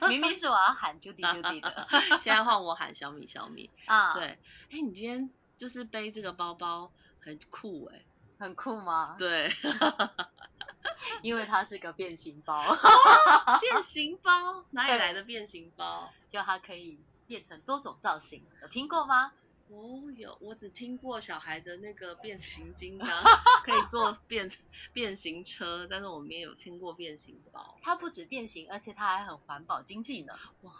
明明是我要喊 Judy Judy 的，现在换我喊小米小米啊。对，哎，你今天就是背这个包包很酷哎，很酷吗？对，因为它是个变形包。变形包？哪里来的变形包？就它可以变成多种造型，有听过吗？哦，有，我只听过小孩的那个变形金刚 可以做变变形车，但是我没有听过变形包。它不止变形，而且它还很环保经济呢。哇，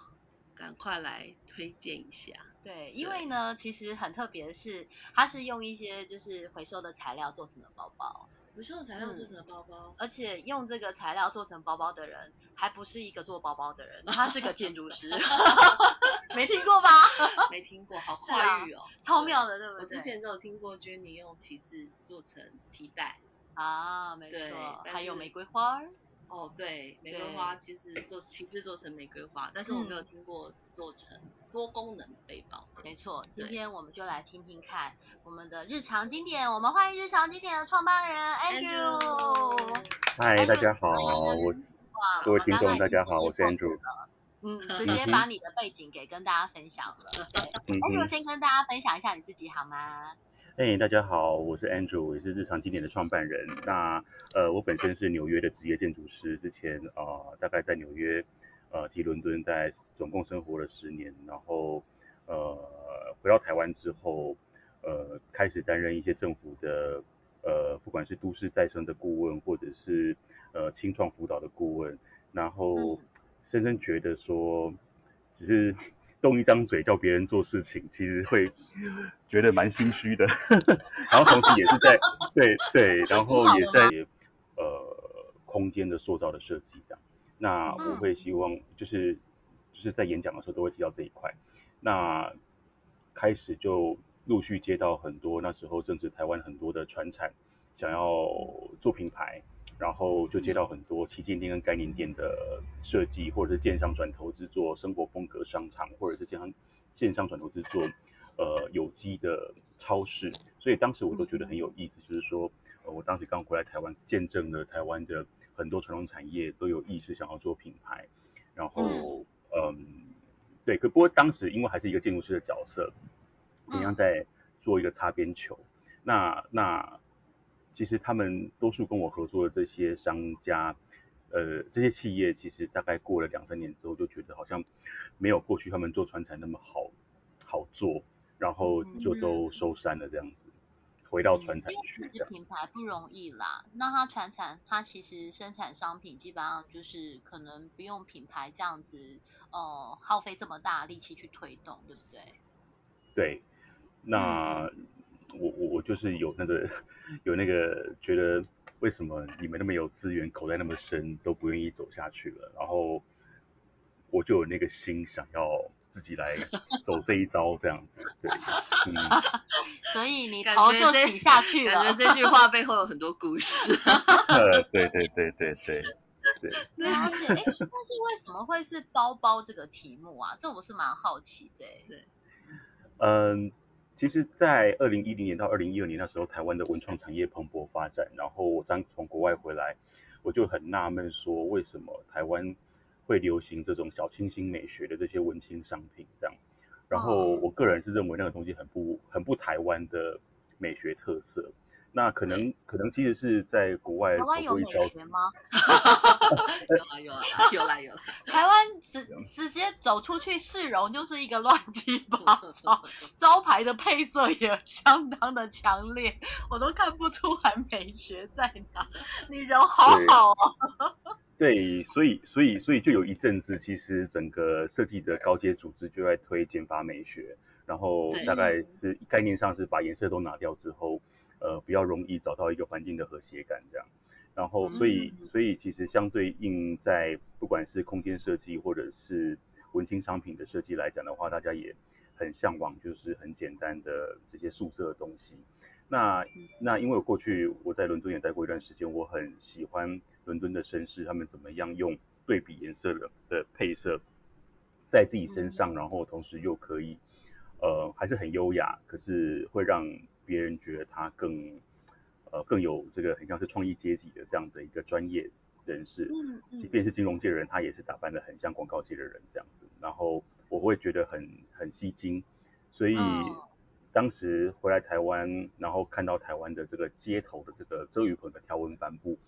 赶快来推荐一下。对，因为呢，其实很特别的是，它是用一些就是回收的材料做成的包包。回收的材料做成的包包，而且用这个材料做成包包的人，还不是一个做包包的人，他是个建筑师。没听过吧？没听过，好跨域哦，超妙的，对不对？我之前都有听过 Jenny 用旗帜做成提袋啊，没错，还有玫瑰花。哦，对，玫瑰花其实做亲自做成玫瑰花，但是我没有听过做成多功能背包。没错，今天我们就来听听看我们的日常经典。我们欢迎日常经典的创办人 Andrew。嗨，大家好，我各位听众大家好，我是 Andrew。嗯，直接把你的背景给跟大家分享了。对，Andrew 先跟大家分享一下你自己好吗？哎，大家好，我是 Andrew，也是日常经典的创办人。那呃，我本身是纽约的职业建筑师，之前呃大概在纽约呃及伦敦在总共生活了十年，然后呃回到台湾之后，呃开始担任一些政府的呃不管是都市再生的顾问，或者是呃清创辅导的顾问，然后。深深觉得说，只是动一张嘴叫别人做事情，其实会觉得蛮心虚的。然后同时也是在对对，然后也在呃空间的塑造的设计这样。那我会希望就是就是在演讲的时候都会提到这一块。那开始就陆续接到很多那时候正值台湾很多的传产想要做品牌。然后就接到很多旗舰店跟概念店的设计，或者是建商转投资做生活风格商场，或者是建商建商转投资做呃有机的超市。所以当时我都觉得很有意思，就是说，呃，我当时刚回来台湾，见证了台湾的很多传统产业都有意识想要做品牌。然后，嗯，对，可不过当时因为还是一个建筑师的角色，同样在做一个擦边球。那那。其实他们多数跟我合作的这些商家，呃，这些企业，其实大概过了两三年之后，就觉得好像没有过去他们做船产那么好好做，然后就都收山了这样子，回到船产去。因为品牌不容易啦，那它船产它其实生产商品基本上就是可能不用品牌这样子，呃，耗费这么大力气去推动，对不对？对，那。我我我就是有那个有那个觉得为什么你们那么有资源口袋那么深都不愿意走下去了，然后我就有那个心想要自己来走这一招这样子，对，嗯，所以你头就洗下去了，感觉这句话背后有很多故事，呃，对对对对对对，了解，哎，但是为什么会是包包这个题目啊？这我是蛮好奇的，对，嗯。其实，在二零一零年到二零一二年那时候，台湾的文创产业蓬勃发展。然后我刚从国外回来，我就很纳闷，说为什么台湾会流行这种小清新美学的这些文青商品这样。然后我个人是认为那个东西很不很不台湾的美学特色。那可能可能其实是在国外台湾有美学吗？有啊有啊有啦有啦。台湾直直接走出去市容就是一个乱七八糟，招牌的配色也相当的强烈，我都看不出来美学在哪。你人好好哦。对，所以所以所以就有一阵子，其实整个设计的高阶组织就在推减法美学，然后大概是概念上是把颜色都拿掉之后。呃，比较容易找到一个环境的和谐感，这样。然后，所以，所以其实相对应在不管是空间设计或者是文青商品的设计来讲的话，大家也很向往，就是很简单的这些素色的东西。那那因为我过去我在伦敦也待过一段时间，我很喜欢伦敦的绅士他们怎么样用对比颜色的的配色在自己身上，然后同时又可以呃还是很优雅，可是会让别人觉得他更呃更有这个很像是创意阶级的这样的一个专业人士，即便是金融界的人，他也是打扮的很像广告界的人这样子，然后我会觉得很很吸睛，所以。当时回来台湾，然后看到台湾的这个街头的这个遮雨棚的条纹帆布，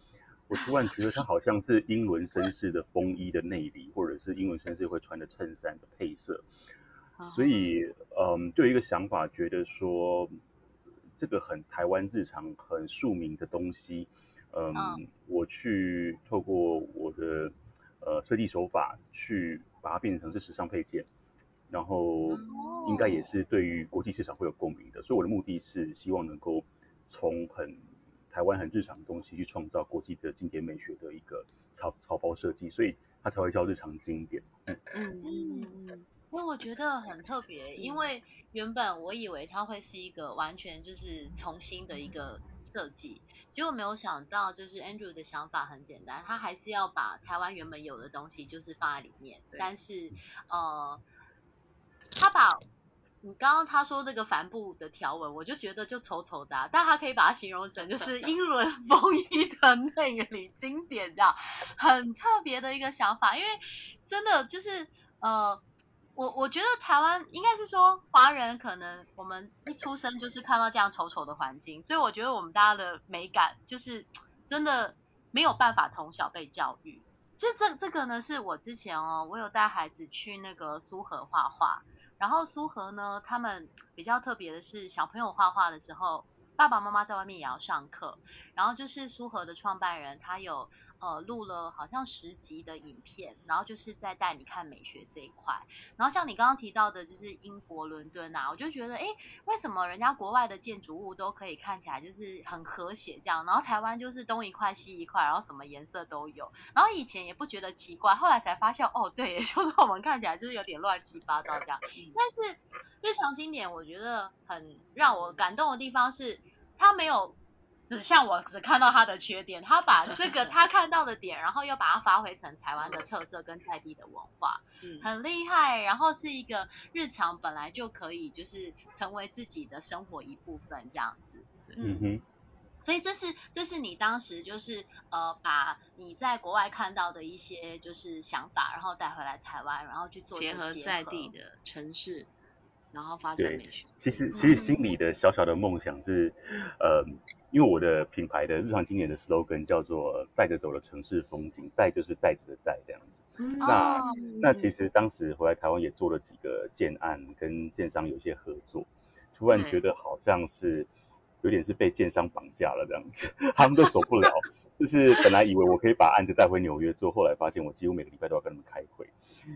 我突然觉得它好像是英伦绅士的风衣的内里，或者是英伦绅士会穿的衬衫的配色。所以，嗯，就一个想法，觉得说这个很台湾日常很庶民的东西，嗯，我去透过我的呃设计手法去把它变成是时尚配件。然后应该也是对于国际市场会有共鸣的，所以我的目的是希望能够从很台湾很日常的东西去创造国际的经典美学的一个草草包设计，所以它才会叫日常经典。嗯嗯嗯，因为我觉得很特别，因为原本我以为它会是一个完全就是重新的一个设计，结果没有想到就是 Andrew 的想法很简单，他还是要把台湾原本有的东西就是放在里面，但是呃。他把你刚刚他说那个帆布的条纹，我就觉得就丑丑的，但他可以把它形容成就是英伦 风衣的内里经典这样，很特别的一个想法。因为真的就是呃，我我觉得台湾应该是说华人可能我们一出生就是看到这样丑丑的环境，所以我觉得我们大家的美感就是真的没有办法从小被教育。其实这这个呢是我之前哦，我有带孩子去那个苏荷画画。然后苏荷呢，他们比较特别的是，小朋友画画的时候，爸爸妈妈在外面也要上课。然后就是苏荷的创办人，他有。呃，录了好像十集的影片，然后就是在带你看美学这一块。然后像你刚刚提到的，就是英国伦敦啊，我就觉得，哎，为什么人家国外的建筑物都可以看起来就是很和谐这样，然后台湾就是东一块西一块，然后什么颜色都有。然后以前也不觉得奇怪，后来才发现，哦，对，就是我们看起来就是有点乱七八糟这样。但是日常经典，我觉得很让我感动的地方是，它没有。只像我只看到他的缺点，他把这个他看到的点，然后又把它发挥成台湾的特色跟在地的文化，嗯，很厉害。然后是一个日常本来就可以就是成为自己的生活一部分这样子，嗯哼。所以这是这是你当时就是呃把你在国外看到的一些就是想法，然后带回来台湾，然后去做结合在地的城市，然后发展美学。其实其实心里的小小的梦想是呃。因为我的品牌的日常经典的 slogan 叫做“带着走的城市风景”，带就是袋子的带这样子。那那其实当时回来台湾也做了几个建案，跟建商有一些合作，突然觉得好像是有点是被建商绑架了这样子，他们都走不了。就是本来以为我可以把案子带回纽约做，后来发现我几乎每个礼拜都要跟他们开会。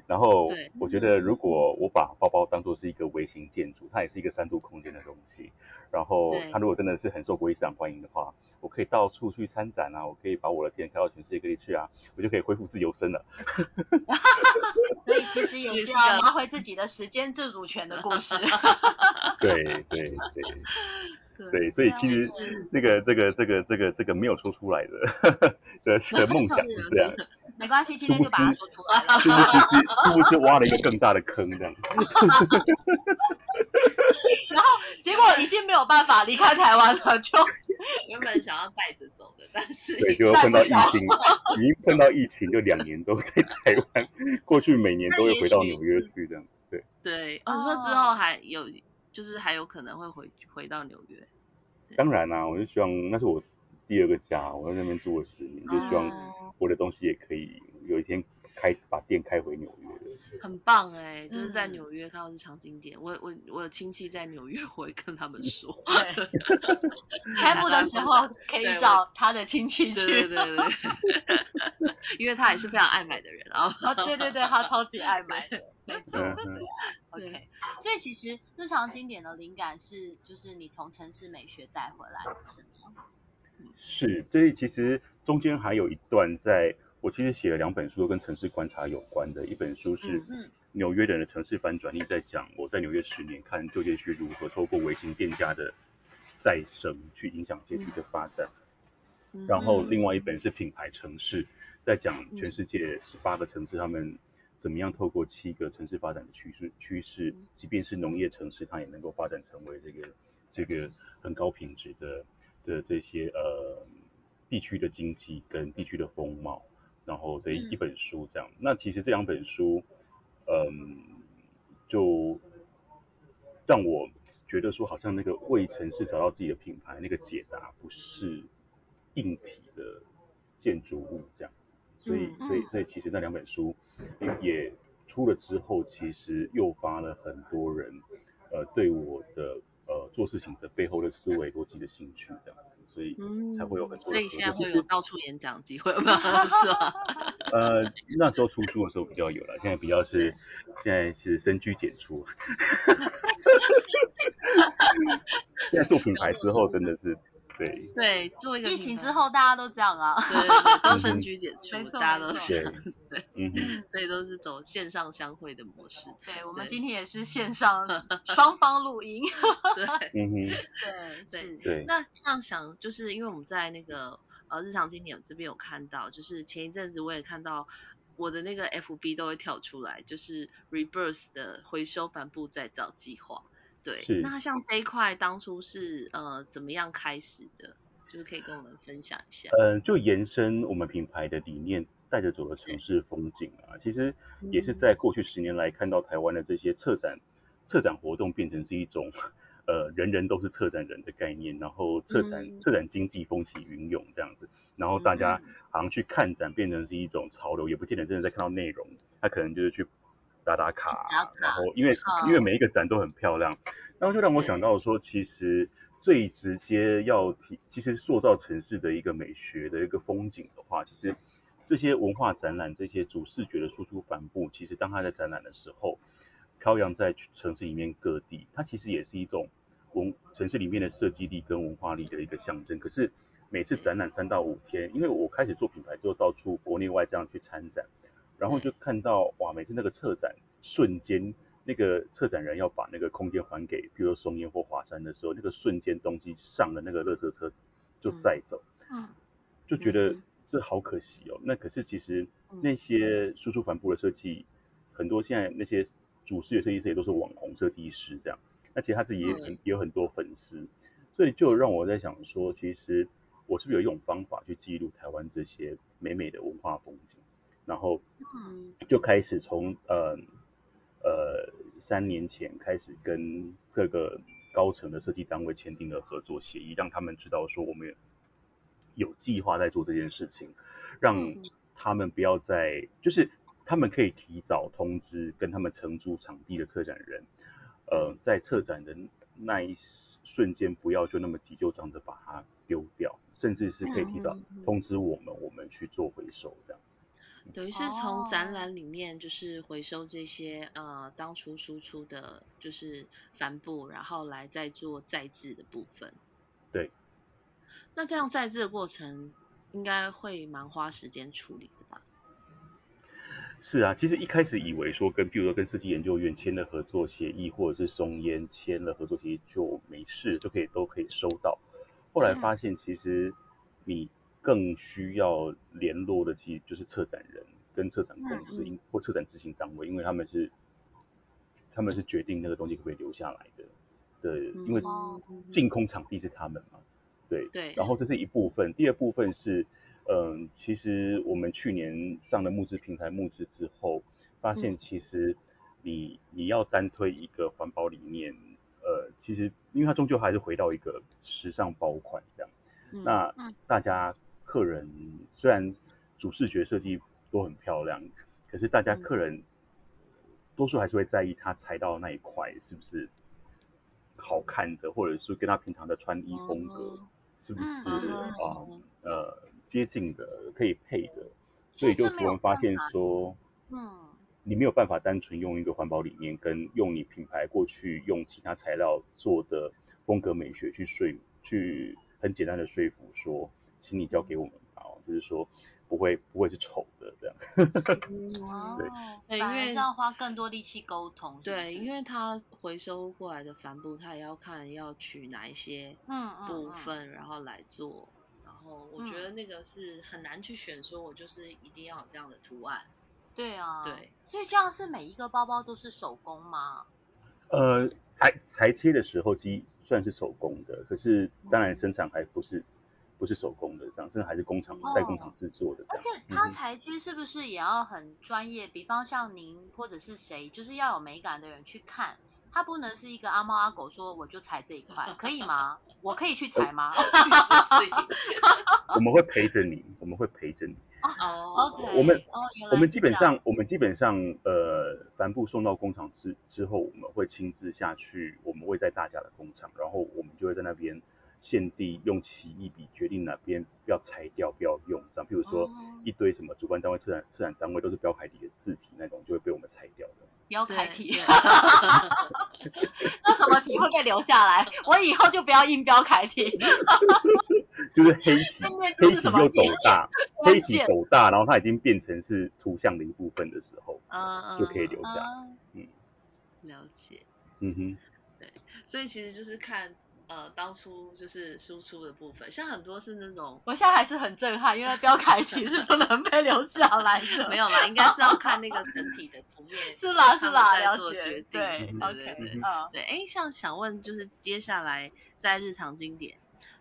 然后我觉得如果我把包包当做是一个微型建筑，它也是一个三度空间的东西。然后它如果真的是很受国际市场欢迎的话，我可以到处去参展啊，我可以把我的店开到全世界各地去啊，我就可以恢复自由身了。所以其实也 是要拿回自己的时间自主权的故事。对 对对。对，所以其实这个这个这个这个这个没有说出来的 的这个梦想 是这样。没关系，今天就把它说出来了。是不是挖了一个更大的坑这样？然后结果已经没有办法离开台湾了，就原本想要带着走的，但是对，就碰到疫情，已经碰到疫情，就两年都在台湾，过去每年都会回到纽约去这样。对对，我说之后还有。就是还有可能会回回到纽约，当然啦，我就希望那是我第二个家，我在那边住了十年，就希望我的东西也可以有一天开把店开回纽约。很棒哎，就是在纽约看到日常经典，我我我有亲戚在纽约，我会跟他们说。开幕的时候可以找他的亲戚去。对对对对。因为他也是非常爱买的人啊。啊对对对，他超级爱买的。没错，对，OK，所以其实日常经典的灵感是，就是你从城市美学带回来的，是吗？是，所以其实中间还有一段在我其实写了两本书，都跟城市观察有关的。一本书是嗯纽约人的城市反转力，在讲我在纽约十年看旧街区如何透过微型店家的再生去影响街区的发展。嗯然后另外一本是品牌城市，在讲全世界十八个城市他们怎么样透过七个城市发展的趋势趋势，即便是农业城市，它也能够发展成为这个这个很高品质的的这些呃地区的经济跟地区的风貌，然后的一一本书这样。那其实这两本书，嗯，就让我觉得说，好像那个为城市找到自己的品牌，那个解答不是硬体的建筑物这样。所以，嗯所以，所以其实那两本书也出了之后，其实诱发了很多人，呃，对我的呃做事情的背后的思维逻辑的兴趣这样子，所以嗯才会有很多所以现在会有到处演讲机会吗？是吧？呃，那时候出书的时候比较有了，现在比较是现在是深居简出。现在做品牌之后，真的是对对，做一个疫情之后大家都这样啊。对都嗯深居简出大家都没错这样，对，嗯哼，所以都是走线上相会的模式。对，我们今天也是线上双方录音。对，嗯哼，对，对是。对，那像想，就是因为我们在那个呃日常经典这边有看到，就是前一阵子我也看到我的那个 FB 都会跳出来，就是 Rebirth 的回收帆布再造计划。对，那像这一块当初是呃怎么样开始的？就是可以跟我们分享一下。呃，就延伸我们品牌的理念，带着走的城市风景啊，其实也是在过去十年来看到台湾的这些策展策展活动变成是一种呃人人都是策展人的概念，然后策展、嗯。策展经济风起云涌这样子，然后大家好像去看展变成是一种潮流，也不见得真的在看到内容，他可能就是去打打卡，打卡。然后因为嗯。因为每一个展都很漂亮，然后就让我想到说，其实最直接要提，其实塑造城市的一个美学的一个风景的话，其实这些文化展览、这些主视觉的输出帆布，其实当它在展览的时候，飘扬在城市里面各地，它其实也是一种文城市里面的设计力跟文化力的一个象征。可是每次展览三到五天，因为我开始做品牌之后，到处国内外这样去参展，然后就看到哇，每次那个策展瞬间。那个策展人要把那个空间还给，比如说松烟或华山的时候，那个瞬间东西上了那个垃圾车就载走，嗯。就觉得嗯。这好可惜哦。那可是其实嗯那些。输出帆布的设计，很多现在那些主视觉设计师也都是网红设计师这样，那其实他自己也很嗯。也有很多粉丝，所以就让我在想说，其实我是不是有一种方法去记录台湾这些美美的文化风景，然后嗯。就开始从呃呃三年前开始跟各个高层的设计单位签订了合作协议，让他们知道说我们有计划在做这件事情，让他们不要再就是他们可以提早通知跟他们承租场地的策展人，呃，在策展的那一瞬间不要就那么急就想着把它丢掉，甚至是可以提早通知我们，我们去做回收这样子。等于是从哦展览里面就是回收这些呃当初输出的，就是帆布，然后来再做再制的部分。对。那这样再制的过程应该会蛮花时间处理的吧？是啊，其实一开始以为说跟，比如说跟设计研究院签了合作协议，或者是松烟签了合作协议就没事，就可以都可以收到。后来发现，其实你更需要联络的，其实就是策展人跟策展公司，因或策展执行单位，因为他们是他们是决定那个东西可不可以留下来的。对，因为哦净空场地是他们嘛，对。对然后这是一部分，第二部分是，嗯，其实我们去年上了募资平台募资之后，发现其实你你要单推一个环保理念，呃，其实因为它终究还是回到一个时尚包款这样。嗯那嗯大家客人虽然主视觉设计都很漂亮，可是大家嗯。客人多数还是会在意他裁到的那一块是不是好看的，或者是跟他平常的穿衣风格哦。是不是嗯啊、嗯呃接近的可以配的，所以就突然发现说。嗯。你没有办法单纯用一个环保理念，跟用你品牌过去用其他材料做的风格美学去说，去很简单的说服说，请你交给我们吧。哦，就是说不会不会是丑的这样。哦对，对反而因为是要花更多力气沟通，对，因为它回收过来的帆布，它也要看要取哪一些嗯嗯嗯部分，然后来做。然后我觉嗯得那个是很难去选，说我就是一定要有这样的图案。对啊，对，所以这样是每一个包包都是手工吗？呃，裁裁切的时候机算是手工的，可是当然生产还不是不是手工的这样，甚至还是工厂哦在工厂制作的这而且样。它裁切是不是也要很专业？比方像您或者是谁，就是要有美感的人去看，它不能是一个阿猫阿狗说我就裁这一块，可以吗？我可以去裁吗 我们会陪着你，我们会陪着你。哦？OK，我们我们基本上，我们基本上，呃，帆布送到工厂之之后，我们会亲自下去，我们会在大家的工厂，然后我们就会在那边现地用奇异笔决定哪边要裁掉，不要用，这样，譬如说哦一堆什么主办单位、策展策展单位都是标楷体的字体那种，就会被我们裁掉的。对标楷体对，那什么体会被留下来？我以后就不要印标楷体。就是黑体黑体又斗大，黑体键斗大，然后它已经变成是图像的一部分的时候，嗯就可以嗯留下。嗯，了解。嗯哼。对所以其实就是看呃当初就是输出的部分，像很多是那种我现在还是很震撼，因为标楷体是不能被留下来的。没有啦，应该是要看那个整体的图面。是啦是啦，了解做决。定对嗯，OK，对对对嗯对，哎，像想问就是接下来在日常经典，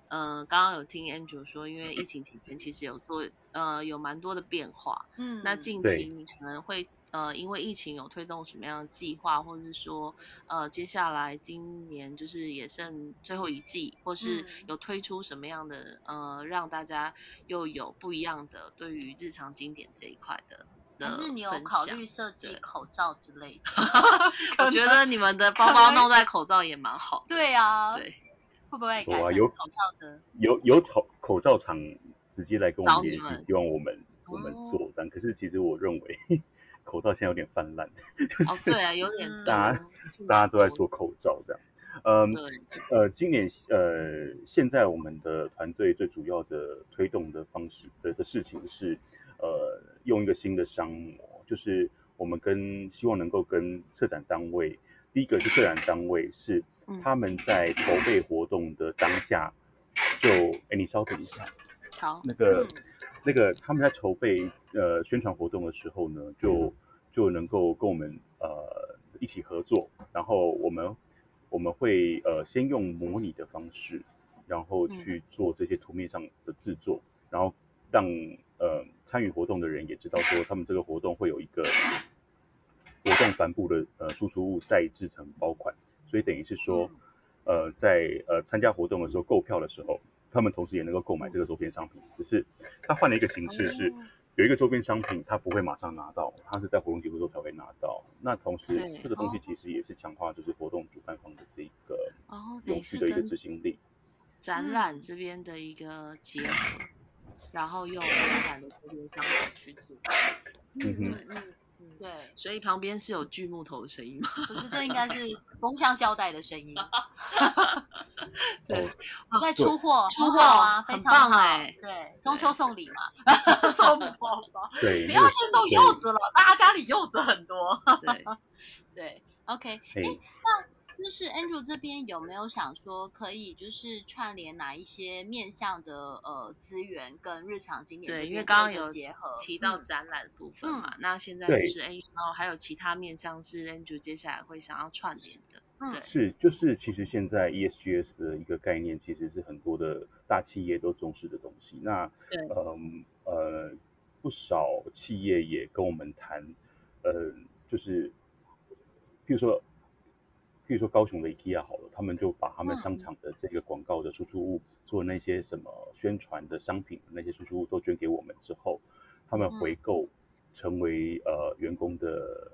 呃，刚刚有听 Andrew 说，因为疫情期间其实有做呃有蛮多的变化，嗯，那近期你可能会呃因为疫情有推动什么样的计划，或者是说呃接下来今年就是也剩最后一季，或是嗯有推出什么样的呃让大家又有不一样的对于日常经典这一块的。可是你有考虑设计口罩之类的？我觉得你们的包包弄在口罩也蛮好的。对啊，对，会不会改成口罩的？有有口口罩厂直接来跟我们联系，希望我们我们哦做这样。可是其实我认为口罩现在有点泛滥，哦，对啊，有点大家大家都在做口罩这样。嗯，对，呃，今年呃，现在我们的团队最主要的推动的方式的的事情是，呃，用一个新的商模，就是我们跟希望能够跟策展单位，第一个是策展单位是嗯。他们在筹备活动的当下，就，哎，你稍等一下，好，那个、嗯那个他们在筹备呃宣传活动的时候呢，就就能够跟我们呃一起合作，然后我们我们会呃先用模拟的方式，然后去做这些图面上的制作，然后让呃参与活动的人也知道说他们这个活动会有一个活动帆布的呃输出物再制成包款，所以等于是说呃在呃参加活动的时候购票的时候。他们同时也能够购买这个周边商品，只是他换了一个形式，是哦有一个周边商品，他不会马上拿到，他是在活动结束之后才会拿到。那同时，这个东西其实也是强化就是活动主办方的这一个哦，等于是永续的一个跟执行力。展览这边的一个结合，然后用展览的这边商品去做，嗯哼。嗯，对，所以旁边是有锯木头的声音吗？不是，这应该是封箱胶带的声音。对。在出货，出货啊，非常好。棒哎。对，中秋送礼嘛，送包包，对，不要再送柚子了，大家家里柚子很多。对，对，OK，嘿诶，那就是 Andrew 这边有没有想说可以就是串联哪一些面向的呃资源跟日常经典对，因为刚刚有结合？提到嗯展览部分嘛，那现在就是哎，然后还有其他面向是 Andrew 接下来会想要串联的，嗯。对，是就是其实现在 ESGS 的一个概念，其实是很多的大企业都重视的东西。那对。嗯呃不少企业也跟我们谈，呃就是比如说。譬如说高雄的 IKEA 好了，他们就把他们商场的这个广告的输出物做那些什么宣传的商品，那些输出物都捐给我们之后，他们回购成为呃员工的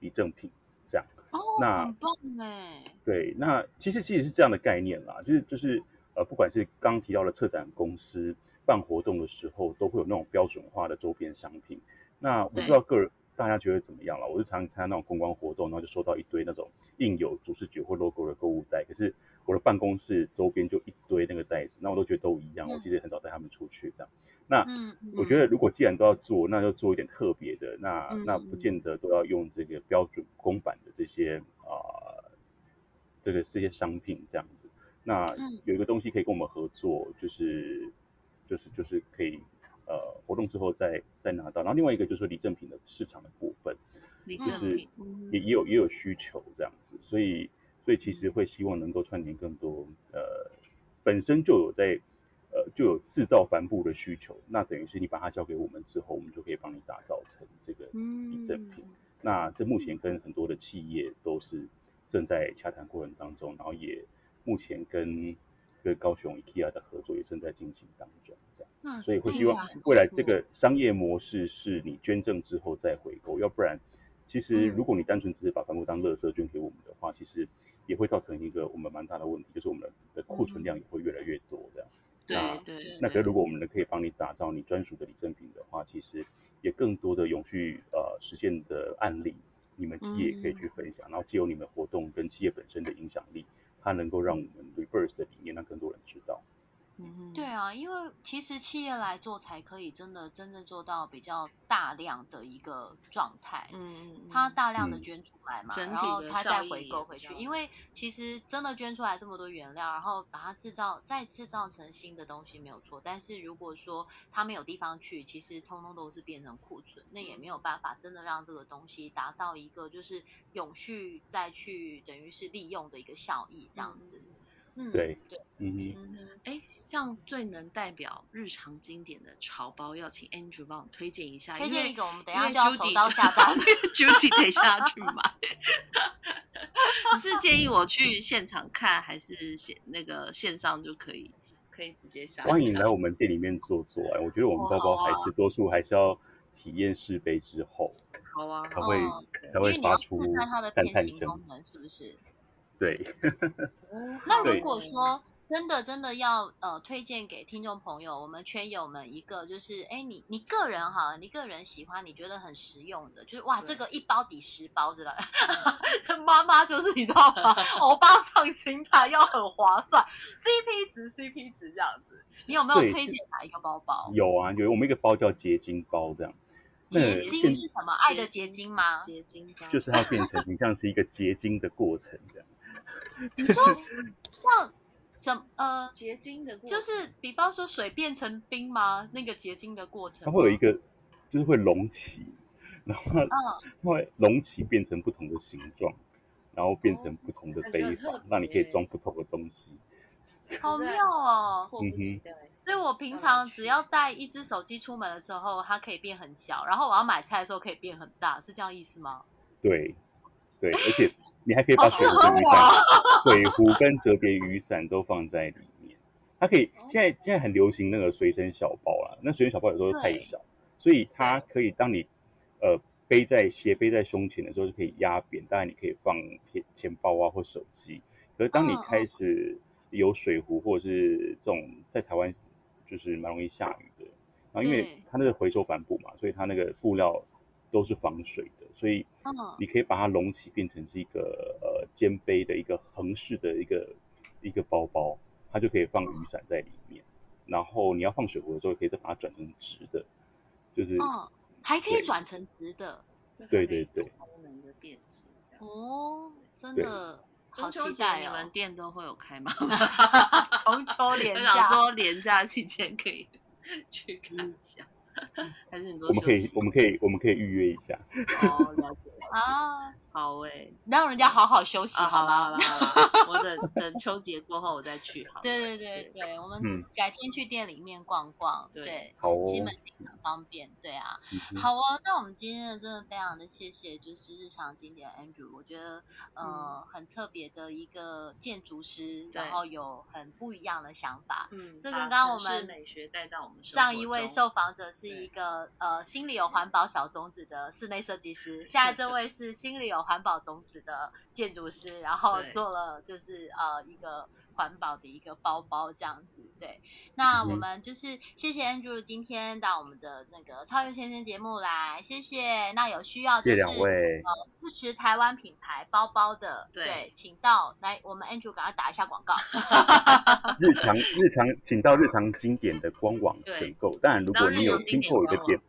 礼赠品，这样。哦，那很棒哎，对，那其实其实是这样的概念啦，就是就是呃，不管是刚刚提到的策展公司办活动的时候，都会有那种标准化的周边商品。那我不知道个人大家觉得怎么样了？我是常参加那种公关活动，然后就收到一堆那种印有主视觉或 logo 的购物袋，可是我的办公室周边就一堆那个袋子，那我都觉得都一样，我其实很少带他们出去这样。那嗯我觉得如果既然都要做，那就做一点特别的，那嗯那不见得都要用这个标准公版的这些啊、这个这些商品这样子。那嗯有一个东西可以跟我们合作，就是就是就是可以呃活动之后再再拿到，然后另外一个就是说礼赠品的市场就是，嗯也也有也有需求这样子，所以所以其实会希望能够串联更多呃本身就有在呃就有制造帆布的需求，那等于是你把它交给我们之后，我们就可以帮你打造成这个礼赠品。那这目前跟很多的企业都是正在洽谈过程当中，然后也目前跟跟高雄 IKEA 的合作也正在进行当中，这样。那所以会希望未来这个商业模式是你捐赠之后再回购，要不然，其实嗯。如果你单纯只是把帆布当垃圾捐给我们的话，其实也会造成一个我们蛮大的问题，就是我们的库存量也会越来越多这样。那对对，那可是如果我们能可以帮你打造你专属的礼赠品的话，其实也更多的永续呃实现的案例，你们企业也可以去分享，然后借由你们活动跟企业本身的影响力，它能够让我们 reverse 的理念让更多人对，啊，因为其实企业来做才可以真的真正做到比较大量的一个状态。嗯嗯，它大量的嗯捐出来嘛，整体然后的它再回购回去，因为其实真的捐出来这么多原料，然后把它制造再制造成新的东西没有错，但是如果说它没有地方去，其实通通都是变成库存，那也没有办法真的让这个东西达到一个就是永续再去等于是利用的一个效益这样子。嗯，对对，嗯哼。嗯哼，哎，像最能代表日常经典的潮包，要请 Andrew 帮我推荐一下，因为推荐一个，我们等一下就要 Judy 手刀下单。Judy 等一下要去买。你 是建议我去现场看，还是线那个线上就可以可以直接下单？欢迎来我们店里面坐坐啊！我觉得我们包包还是多数还是要体验试背之后，好啊，才会嗯才会因为你要试发出探它的赞叹声变形功。能是不是？对，对那如果说真的真的要呃推荐给听众朋友，我们圈友们一个就是，哎，你你个人哈，你个人喜欢你觉得很实用的，就是哇这个一包抵十包之类的，这 妈妈就是你知道吗？欧巴上心态要很划算，CP 值 CP 值这样子，你有没有推荐哪一个包包？有啊，有我们一个包叫结晶包这样，结晶是什么？爱的结晶吗？结晶就是它变成你像是一个结晶的过程这样。你说 像什呃，结晶的过程，就是比方说水变成冰吗？那个结晶的过程，它会有一个就是会隆起，然后它会隆起变成不同的形状，然后变成不同的感觉背很特别，法让你可以装不同的东西。好妙哦！迫不及待。所以我平常只要带一只手机出门的时候，它可以变很小，然后我要买菜的时候可以变很大，是这样意思吗？对，对，而且你还可以把水壶跟雨伞、水壶跟折叠雨伞都放在里面。它可以现在现在很流行那个随身小包啦，那随身小包有时候太小，所以它可以当你呃背在斜背在胸前的时候就可以压扁，当然你可以放钱钱包啊或手机。可是当你嗯开始有水壶或者是这种在台湾就是蛮容易下雨的，然后因为它那个回收帆布嘛，所以它那个布料都是防水的，所以嗯，你可以把它隆起，变成是一个呃肩背的一个横式的一个一个包包，它就可以放雨伞在里面。然后你要放水壶的时候，可以再把它转成直的，就是、嗯，还可以转成直的对对对功能的电池这样。哦，真的好中秋期待哦节你们！店都会有开吗？中秋连我假想，说连假期间可以 去看一下，还是很多我们可以我们可以我们可以预约一下。哦，了解了解，啊，好诶，让人家好好休息啊，好好啦好吗啦？好啦，我等等秋节过后我再去好了。对对对对，我们嗯改天去店里面逛逛，对对，好哦西门町很方便，对啊。嗯好哦，那我们今天呢，真的非常的谢谢，就是日常经典 Andrew，我觉得呃、很特别的一个建筑师，然后有很不一样的想法。嗯，这把跟刚刚我们美学带到我们上一位受访者是一个呃心里有环保小种子的室内设计师，下一这位是心里有个环保种子的建筑师，然后做了就是呃一个环保的一个包包这样子。对，那我们就是谢谢 Andrew 今天到我们的那个超越先生节目来，谢谢。那有需要就谢是两位。呃支持台湾品牌包包的，对请到来我们 Andrew 赶快打一下广告。日常日常，请到日常经典的官网对选购。当然，如果你有请到日常经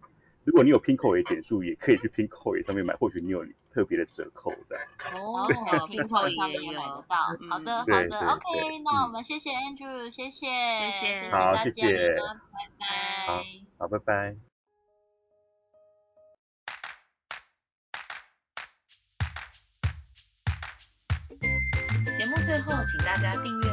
如果你有 Pinko 的点数，也可以去 Pinko 上面买，或许你有特别的折扣的。哦哦，拼扣扣也上面也买得有，到。嗯好的，好的，OK，那我嗯们谢谢 Andrew，谢谢，谢谢谢好大家，谢谢拜拜。好好，拜拜。节目最后，请大家订阅